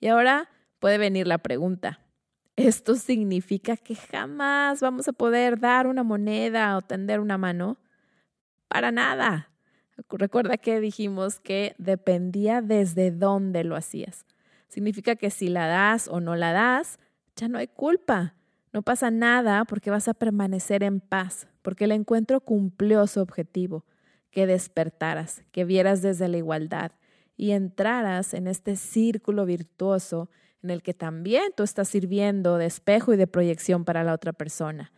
Y ahora puede venir la pregunta, ¿esto significa que jamás vamos a poder dar una moneda o tender una mano? Para nada. Recuerda que dijimos que dependía desde dónde lo hacías. Significa que si la das o no la das, ya no hay culpa. No pasa nada porque vas a permanecer en paz, porque el encuentro cumplió su objetivo, que despertaras, que vieras desde la igualdad y entraras en este círculo virtuoso en el que también tú estás sirviendo de espejo y de proyección para la otra persona.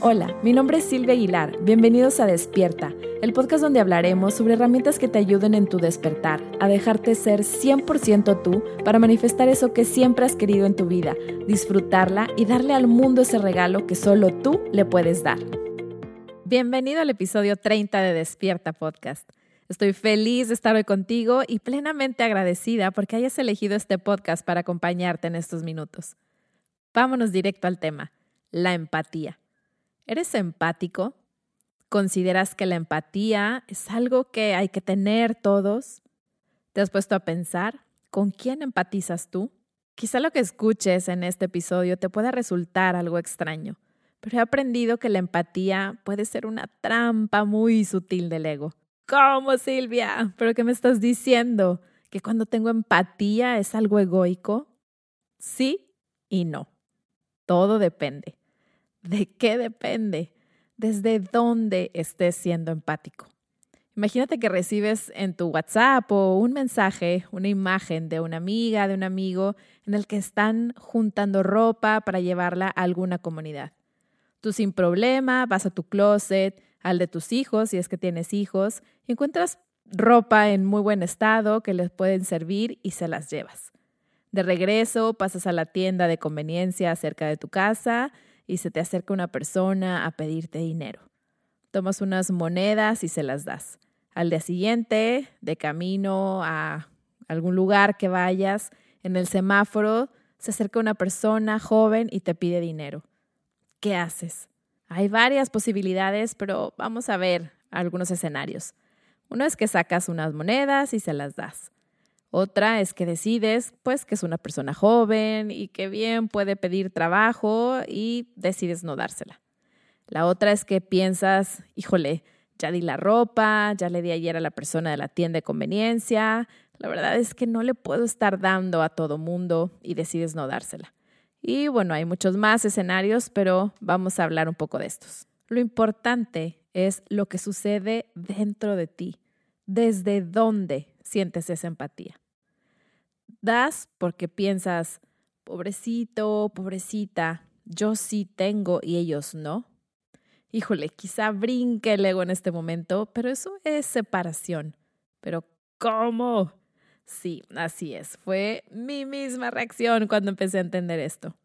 Hola, mi nombre es Silvia Aguilar. Bienvenidos a Despierta, el podcast donde hablaremos sobre herramientas que te ayuden en tu despertar, a dejarte ser 100% tú para manifestar eso que siempre has querido en tu vida, disfrutarla y darle al mundo ese regalo que solo tú le puedes dar. Bienvenido al episodio 30 de Despierta Podcast. Estoy feliz de estar hoy contigo y plenamente agradecida porque hayas elegido este podcast para acompañarte en estos minutos. Vámonos directo al tema, la empatía. ¿Eres empático? ¿Consideras que la empatía es algo que hay que tener todos? ¿Te has puesto a pensar con quién empatizas tú? Quizá lo que escuches en este episodio te pueda resultar algo extraño, pero he aprendido que la empatía puede ser una trampa muy sutil del ego. ¿Cómo, Silvia? ¿Pero qué me estás diciendo? ¿Que cuando tengo empatía es algo egoico? Sí y no. Todo depende. ¿De qué depende? ¿Desde dónde estés siendo empático? Imagínate que recibes en tu WhatsApp o un mensaje, una imagen de una amiga, de un amigo, en el que están juntando ropa para llevarla a alguna comunidad. Tú sin problema vas a tu closet, al de tus hijos, si es que tienes hijos, y encuentras ropa en muy buen estado que les pueden servir y se las llevas. De regreso pasas a la tienda de conveniencia cerca de tu casa y se te acerca una persona a pedirte dinero. Tomas unas monedas y se las das. Al día siguiente, de camino a algún lugar que vayas, en el semáforo se acerca una persona joven y te pide dinero. ¿Qué haces? Hay varias posibilidades, pero vamos a ver algunos escenarios. Uno es que sacas unas monedas y se las das. Otra es que decides, pues, que es una persona joven y que bien puede pedir trabajo y decides no dársela. La otra es que piensas, híjole, ya di la ropa, ya le di ayer a la persona de la tienda de conveniencia, la verdad es que no le puedo estar dando a todo mundo y decides no dársela. Y bueno, hay muchos más escenarios, pero vamos a hablar un poco de estos. Lo importante es lo que sucede dentro de ti, desde dónde sientes esa empatía das porque piensas, pobrecito, pobrecita, yo sí tengo y ellos no. Híjole, quizá brinque el ego en este momento, pero eso es separación. Pero ¿cómo? Sí, así es. Fue mi misma reacción cuando empecé a entender esto.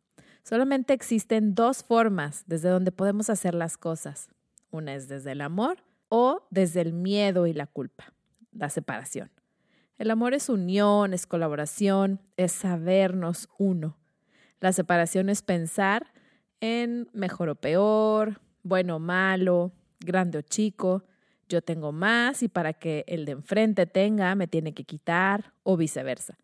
Solamente existen dos formas desde donde podemos hacer las cosas. Una es desde el amor o desde el miedo y la culpa, la separación. El amor es unión, es colaboración, es sabernos uno. La separación es pensar en mejor o peor, bueno o malo, grande o chico, yo tengo más y para que el de enfrente tenga me tiene que quitar o viceversa.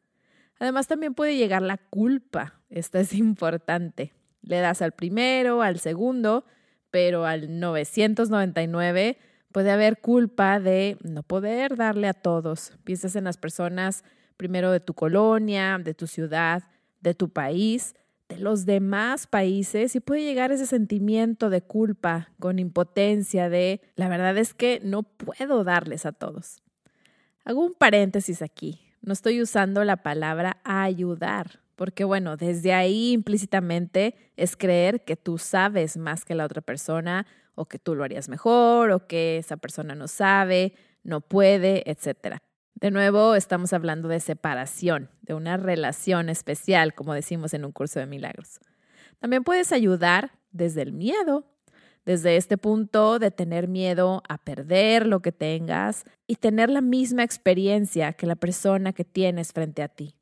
Además también puede llegar la culpa, esta es importante. Le das al primero, al segundo, pero al 999 Puede haber culpa de no poder darle a todos. Piensas en las personas primero de tu colonia, de tu ciudad, de tu país, de los demás países y puede llegar ese sentimiento de culpa con impotencia de la verdad es que no puedo darles a todos. Hago un paréntesis aquí. No estoy usando la palabra ayudar, porque bueno, desde ahí implícitamente es creer que tú sabes más que la otra persona o que tú lo harías mejor, o que esa persona no sabe, no puede, etc. De nuevo, estamos hablando de separación, de una relación especial, como decimos en un curso de milagros. También puedes ayudar desde el miedo, desde este punto de tener miedo a perder lo que tengas y tener la misma experiencia que la persona que tienes frente a ti.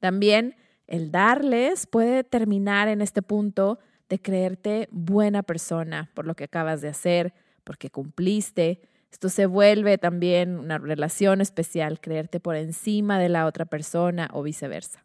También el darles puede terminar en este punto de creerte buena persona por lo que acabas de hacer, porque cumpliste. Esto se vuelve también una relación especial, creerte por encima de la otra persona o viceversa.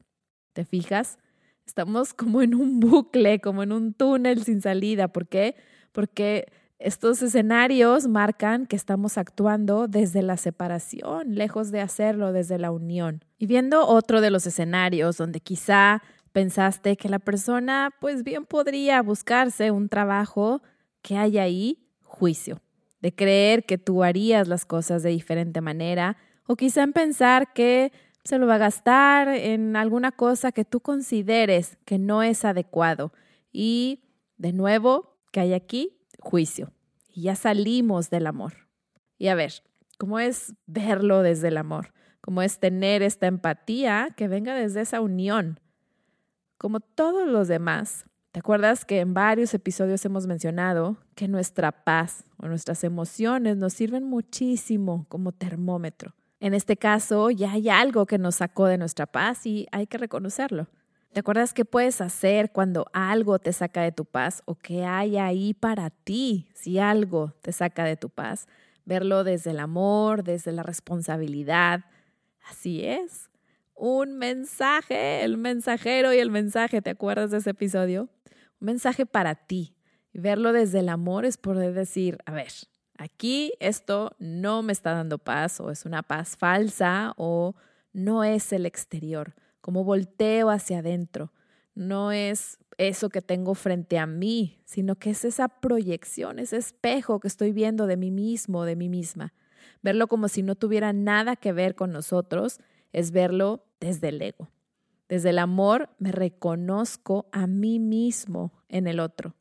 ¿Te fijas? Estamos como en un bucle, como en un túnel sin salida. ¿Por qué? Porque estos escenarios marcan que estamos actuando desde la separación, lejos de hacerlo desde la unión. Y viendo otro de los escenarios donde quizá pensaste que la persona pues bien podría buscarse un trabajo que hay ahí, juicio, de creer que tú harías las cosas de diferente manera o quizá en pensar que se lo va a gastar en alguna cosa que tú consideres que no es adecuado. Y de nuevo, que hay aquí? juicio. Y ya salimos del amor. Y a ver, ¿cómo es verlo desde el amor? ¿Cómo es tener esta empatía que venga desde esa unión? Como todos los demás, ¿te acuerdas que en varios episodios hemos mencionado que nuestra paz o nuestras emociones nos sirven muchísimo como termómetro? En este caso, ya hay algo que nos sacó de nuestra paz y hay que reconocerlo. ¿Te acuerdas qué puedes hacer cuando algo te saca de tu paz o qué hay ahí para ti si algo te saca de tu paz? Verlo desde el amor, desde la responsabilidad. Así es. Un mensaje, el mensajero y el mensaje, ¿te acuerdas de ese episodio? Un mensaje para ti. Verlo desde el amor es poder decir, a ver, aquí esto no me está dando paz o es una paz falsa o no es el exterior como volteo hacia adentro. No es eso que tengo frente a mí, sino que es esa proyección, ese espejo que estoy viendo de mí mismo, de mí misma. Verlo como si no tuviera nada que ver con nosotros es verlo desde el ego. Desde el amor me reconozco a mí mismo en el otro.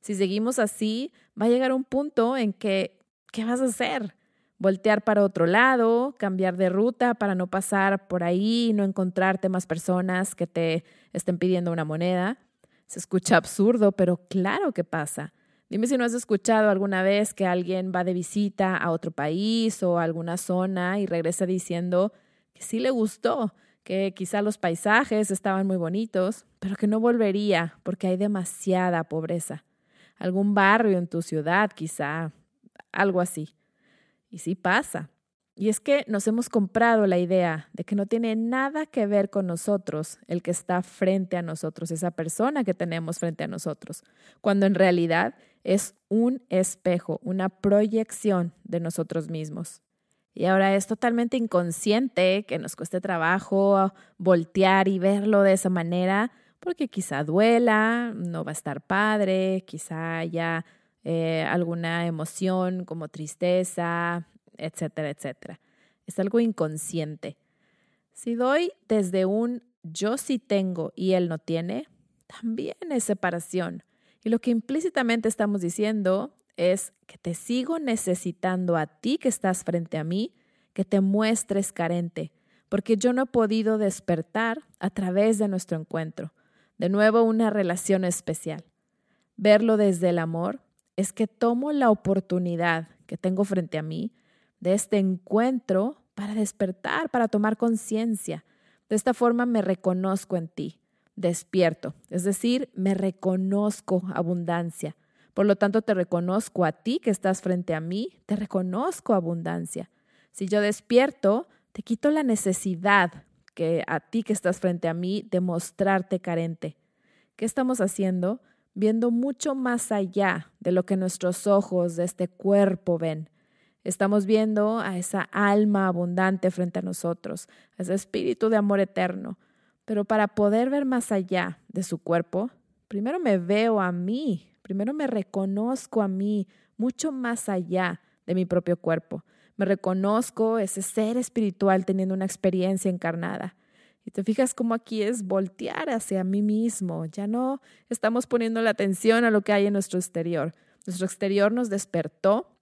Si seguimos así, va a llegar un punto en que, ¿qué vas a hacer? voltear para otro lado, cambiar de ruta para no pasar por ahí no encontrarte más personas que te estén pidiendo una moneda. Se escucha absurdo, pero claro que pasa. Dime si no has escuchado alguna vez que alguien va de visita a otro país o a alguna zona y regresa diciendo sí le gustó, que quizá los paisajes estaban muy bonitos, pero que no volvería porque hay demasiada pobreza. Algún barrio en tu ciudad, quizá, algo así. Y sí pasa. Y es que nos hemos comprado la idea de que no tiene nada que ver con nosotros el que está frente a nosotros, esa persona que tenemos frente a nosotros, cuando en realidad es un espejo, una proyección de nosotros mismos. Y ahora es totalmente inconsciente que nos cueste trabajo voltear y verlo de esa manera, porque quizá duela, no va a estar padre, quizá haya eh, alguna emoción como tristeza, etcétera, etcétera. Es algo inconsciente. Si doy desde un yo sí tengo y él no tiene, también es separación. Y lo que implícitamente estamos diciendo es que te sigo necesitando a ti que estás frente a mí, que te muestres carente, porque yo no he podido despertar a través de nuestro encuentro. De nuevo, una relación especial. Verlo desde el amor es que tomo la oportunidad que tengo frente a mí de este encuentro para despertar, para tomar conciencia. De esta forma me reconozco en ti, despierto, es decir, me reconozco abundancia. Por lo tanto, te reconozco a ti que estás frente a mí, te reconozco abundancia. Si yo despierto, te quito la necesidad que a ti que estás frente a mí de mostrarte carente. ¿Qué estamos haciendo? viendo mucho más allá de lo que nuestros ojos de este cuerpo ven. Estamos viendo a esa alma abundante frente a nosotros, a ese espíritu de amor eterno. Pero para poder ver más allá de su cuerpo, primero me veo a mí, primero me reconozco a mí, mucho más allá de mi propio cuerpo. Me reconozco ese ser espiritual teniendo una experiencia encarnada. Y te fijas cómo aquí es voltear hacia mí mismo. Ya no estamos poniendo la atención a lo que hay en nuestro exterior. Nuestro exterior nos despertó,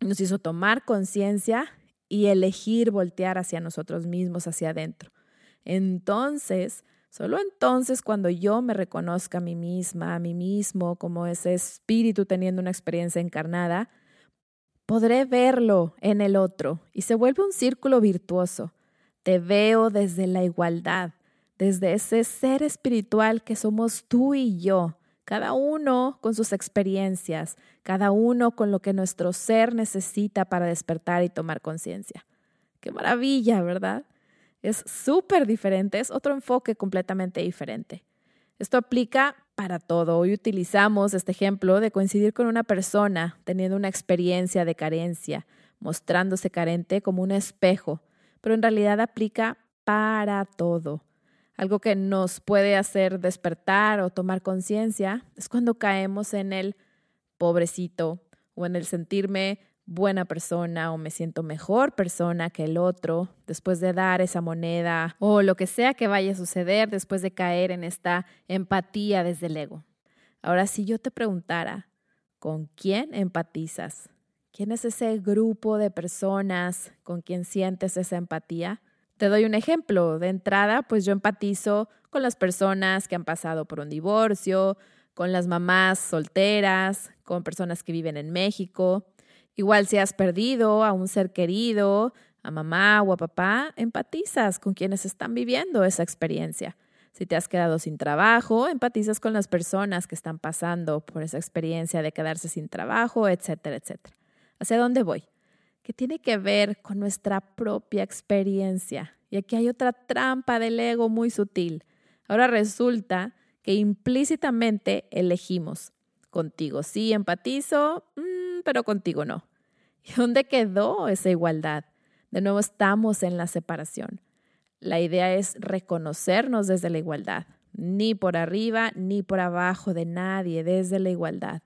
nos hizo tomar conciencia y elegir voltear hacia nosotros mismos, hacia adentro. Entonces, solo entonces cuando yo me reconozca a mí misma, a mí mismo, como ese espíritu teniendo una experiencia encarnada, podré verlo en el otro y se vuelve un círculo virtuoso. Te veo desde la igualdad, desde ese ser espiritual que somos tú y yo, cada uno con sus experiencias, cada uno con lo que nuestro ser necesita para despertar y tomar conciencia. Qué maravilla, ¿verdad? Es súper diferente, es otro enfoque completamente diferente. Esto aplica para todo. Hoy utilizamos este ejemplo de coincidir con una persona teniendo una experiencia de carencia, mostrándose carente como un espejo, pero en realidad aplica para todo. Algo que nos puede hacer despertar o tomar conciencia es cuando caemos en el pobrecito o en el sentirme buena persona o me siento mejor persona que el otro después de dar esa moneda o lo que sea que vaya a suceder después de caer en esta empatía desde el ego. Ahora, si yo te preguntara, ¿con quién empatizas? ¿Quién es ese grupo de personas con quien sientes esa empatía? Te doy un ejemplo. De entrada, pues yo empatizo con las personas que han pasado por un divorcio, con las mamás solteras, con personas que viven en México, Igual si has perdido a un ser querido, a mamá o a papá, empatizas con quienes están viviendo esa experiencia. Si te has quedado sin trabajo, empatizas con las personas que están pasando por esa experiencia de quedarse sin trabajo, etcétera, etcétera. ¿Hacia dónde voy? Que tiene que ver con nuestra propia experiencia. Y aquí hay otra trampa del ego muy sutil. Ahora resulta que implícitamente elegimos. Contigo sí empatizo, pero contigo no. ¿Y dónde quedó esa igualdad? De nuevo estamos en la separación. La idea es reconocernos desde la igualdad, ni por arriba ni por abajo de nadie, desde la igualdad,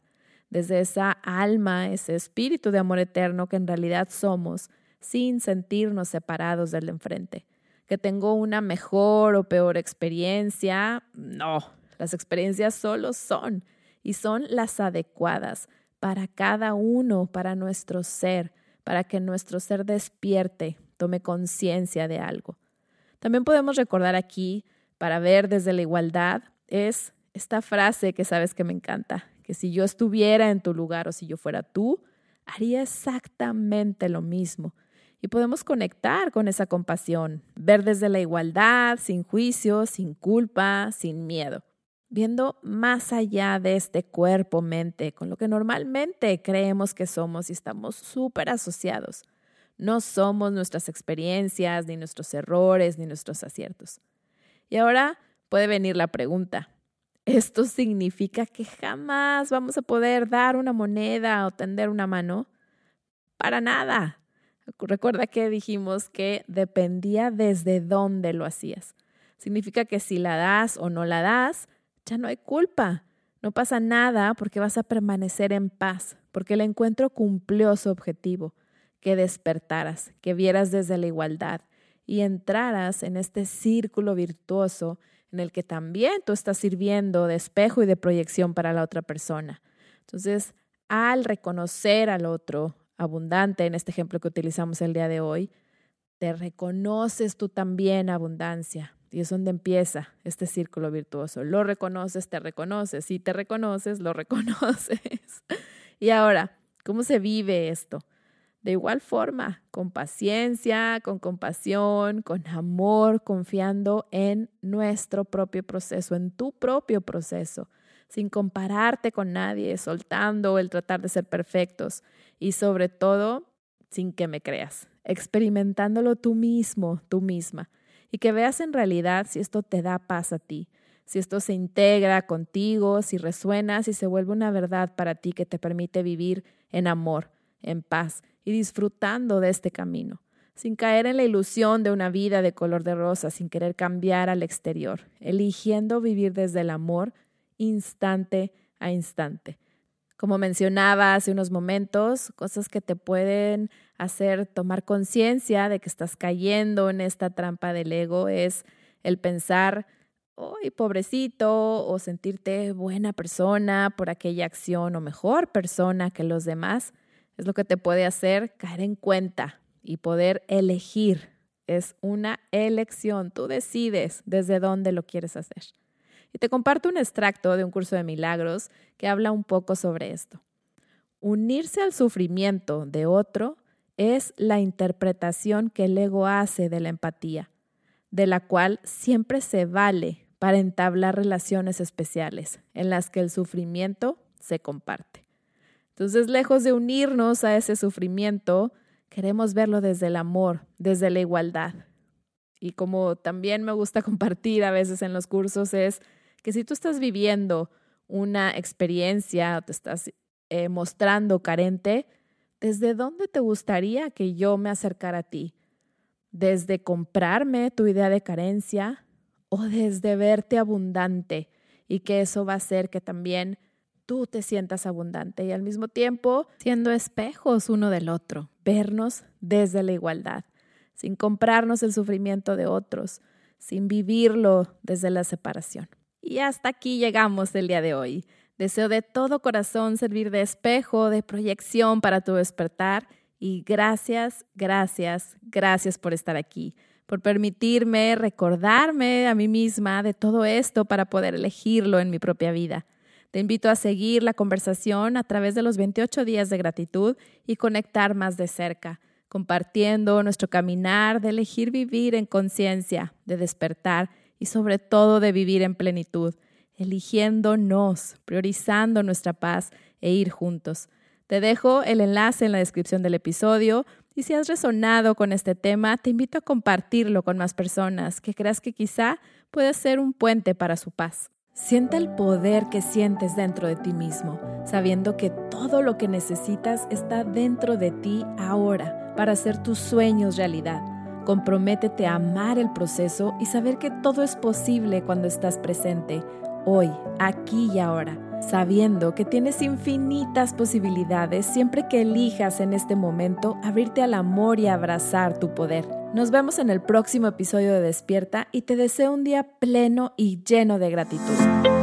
desde esa alma, ese espíritu de amor eterno que en realidad somos, sin sentirnos separados del enfrente. Que tengo una mejor o peor experiencia, no, las experiencias solo son y son las adecuadas para cada uno, para nuestro ser, para que nuestro ser despierte, tome conciencia de algo. También podemos recordar aquí, para ver desde la igualdad, es esta frase que sabes que me encanta, que si yo estuviera en tu lugar o si yo fuera tú, haría exactamente lo mismo. Y podemos conectar con esa compasión, ver desde la igualdad, sin juicio, sin culpa, sin miedo viendo más allá de este cuerpo-mente, con lo que normalmente creemos que somos y estamos súper asociados. No somos nuestras experiencias, ni nuestros errores, ni nuestros aciertos. Y ahora puede venir la pregunta, ¿esto significa que jamás vamos a poder dar una moneda o tender una mano? Para nada. Recuerda que dijimos que dependía desde dónde lo hacías. Significa que si la das o no la das, ya no hay culpa. No pasa nada porque vas a permanecer en paz, porque el encuentro cumplió su objetivo, que despertaras, que vieras desde la igualdad y entraras en este círculo virtuoso en el que también tú estás sirviendo de espejo y de proyección para la otra persona. Entonces, al reconocer al otro abundante, en este ejemplo que utilizamos el día de hoy, te reconoces tú también abundancia, y es donde empieza este círculo virtuoso. Lo reconoces, te reconoces. Si te reconoces, lo reconoces. y ahora, ¿cómo se vive esto? De igual forma, con paciencia, con compasión, con amor, confiando en nuestro propio proceso, en tu propio proceso, sin compararte con nadie, soltando el tratar de ser perfectos y sobre todo, sin que me creas, experimentándolo tú mismo, tú misma y que veas en realidad si esto te da paz a ti, si esto se integra contigo, si resuena, si se vuelve una verdad para ti que te permite vivir en amor, en paz y disfrutando de este camino, sin caer en la ilusión de una vida de color de rosa, sin querer cambiar al exterior, eligiendo vivir desde el amor instante a instante, como mencionaba hace unos momentos, cosas que te pueden hacer tomar conciencia de que estás cayendo en esta trampa del ego es el pensar, ¡ay, pobrecito! o sentirte buena persona por aquella acción o mejor persona que los demás. Es lo que te puede hacer caer en cuenta y poder elegir. Es una elección. Tú decides desde dónde lo quieres hacer. Y te comparto un extracto de un curso de milagros que habla un poco sobre esto. Unirse al sufrimiento de otro es la interpretación que el ego hace de la empatía, de la cual siempre se vale para entablar relaciones especiales en las que el sufrimiento se comparte. Entonces, lejos de unirnos a ese sufrimiento, queremos verlo desde el amor, desde la igualdad. Y como también me gusta compartir a veces en los cursos es que si tú estás viviendo una experiencia o te estás eh, mostrando carente, ¿desde dónde te gustaría que yo me acercara a ti? ¿Desde comprarme tu idea de carencia o desde verte abundante? Y que eso va a hacer que también tú te sientas abundante y al mismo tiempo siendo espejos uno del otro, vernos desde la igualdad, sin comprarnos el sufrimiento de otros, sin vivirlo desde la separación. Y hasta aquí llegamos el día de hoy. Deseo de todo corazón servir de espejo, de proyección para tu despertar y gracias, gracias, gracias por estar aquí, por permitirme recordarme a mí misma de todo esto para poder elegirlo en mi propia vida. Te invito a seguir la conversación a través de los 28 días de gratitud y conectar más de cerca, compartiendo nuestro caminar de elegir vivir en conciencia, de despertar y sobre todo de vivir en plenitud, eligiéndonos, priorizando nuestra paz e ir juntos. Te dejo el enlace en la descripción del episodio y si has resonado con este tema, te invito a compartirlo con más personas que creas que quizá pueda ser un puente para su paz. Sienta el poder que sientes dentro de ti mismo, sabiendo que todo lo que necesitas está dentro de ti ahora para hacer tus sueños realidad. Comprométete a amar el proceso y saber que todo es posible cuando estás presente, hoy, aquí y ahora, sabiendo que tienes infinitas posibilidades siempre que elijas en este momento abrirte al amor y abrazar tu poder. Nos vemos en el próximo episodio de Despierta y te deseo un día pleno y lleno de gratitud.